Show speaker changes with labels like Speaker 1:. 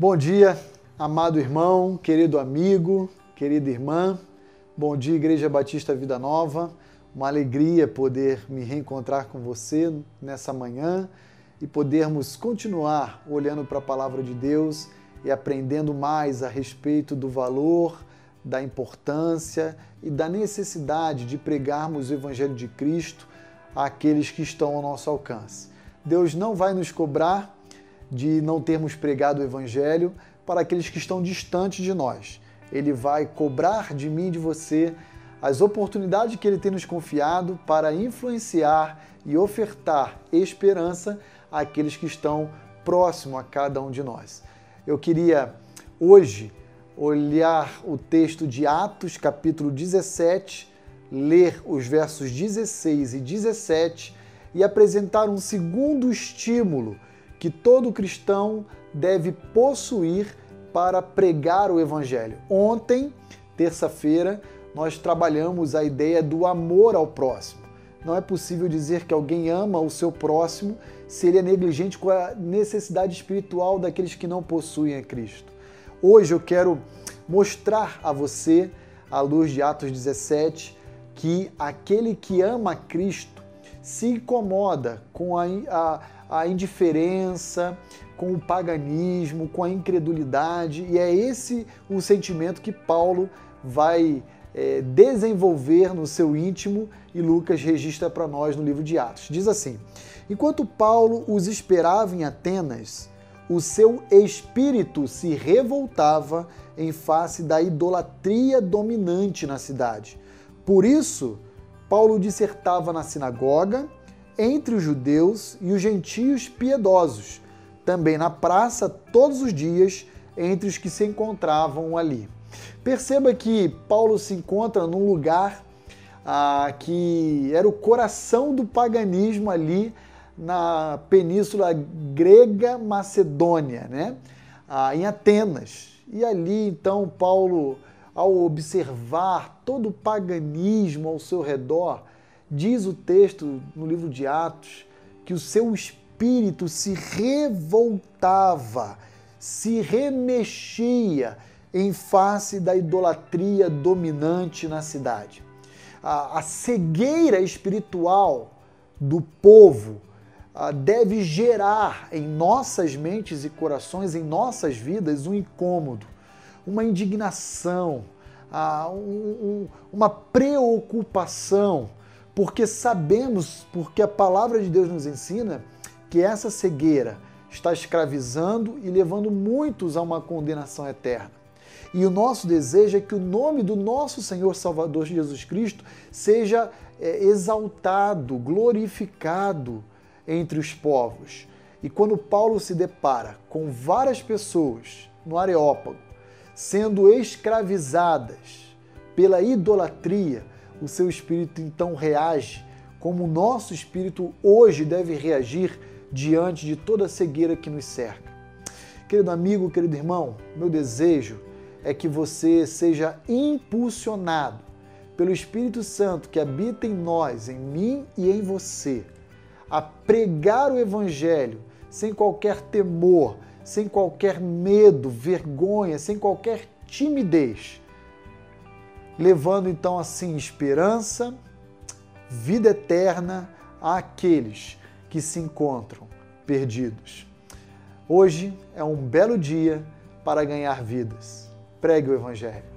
Speaker 1: Bom dia, amado irmão, querido amigo, querida irmã. Bom dia, Igreja Batista Vida Nova. Uma alegria poder me reencontrar com você nessa manhã e podermos continuar olhando para a palavra de Deus e aprendendo mais a respeito do valor, da importância e da necessidade de pregarmos o Evangelho de Cristo àqueles que estão ao nosso alcance. Deus não vai nos cobrar de não termos pregado o Evangelho para aqueles que estão distantes de nós. Ele vai cobrar de mim e de você as oportunidades que Ele tem nos confiado para influenciar e ofertar esperança àqueles que estão próximo a cada um de nós. Eu queria hoje olhar o texto de Atos, capítulo 17, ler os versos 16 e 17 e apresentar um segundo estímulo que todo cristão deve possuir para pregar o Evangelho. Ontem, terça-feira, nós trabalhamos a ideia do amor ao próximo. Não é possível dizer que alguém ama o seu próximo se ele é negligente com a necessidade espiritual daqueles que não possuem a Cristo. Hoje eu quero mostrar a você, à luz de Atos 17, que aquele que ama Cristo se incomoda com a, a, a indiferença, com o paganismo, com a incredulidade, e é esse o sentimento que Paulo vai é, desenvolver no seu íntimo e Lucas registra para nós no livro de Atos. Diz assim: Enquanto Paulo os esperava em Atenas, o seu espírito se revoltava em face da idolatria dominante na cidade. Por isso, Paulo dissertava na sinagoga, entre os judeus e os gentios piedosos, também na praça todos os dias, entre os que se encontravam ali. Perceba que Paulo se encontra num lugar ah, que era o coração do paganismo ali na península grega Macedônia, né? Ah, em Atenas. E ali então Paulo, ao observar todo o paganismo ao seu redor, diz o texto no livro de Atos que o seu espírito se revoltava, se remexia em face da idolatria dominante na cidade. A, a cegueira espiritual do povo a, deve gerar em nossas mentes e corações, em nossas vidas, um incômodo, uma indignação, a, um, um, uma preocupação, porque sabemos, porque a palavra de Deus nos ensina que essa cegueira está escravizando e levando muitos a uma condenação eterna. E o nosso desejo é que o nome do nosso Senhor Salvador Jesus Cristo seja é, exaltado, glorificado entre os povos. E quando Paulo se depara com várias pessoas no Areópago sendo escravizadas pela idolatria, o seu espírito então reage como o nosso espírito hoje deve reagir diante de toda a cegueira que nos cerca. Querido amigo, querido irmão, meu desejo é que você seja impulsionado pelo Espírito Santo que habita em nós, em mim e em você, a pregar o Evangelho sem qualquer temor, sem qualquer medo, vergonha, sem qualquer timidez, levando então assim esperança, vida eterna àqueles que se encontram perdidos. Hoje é um belo dia para ganhar vidas pregue o Evangelho.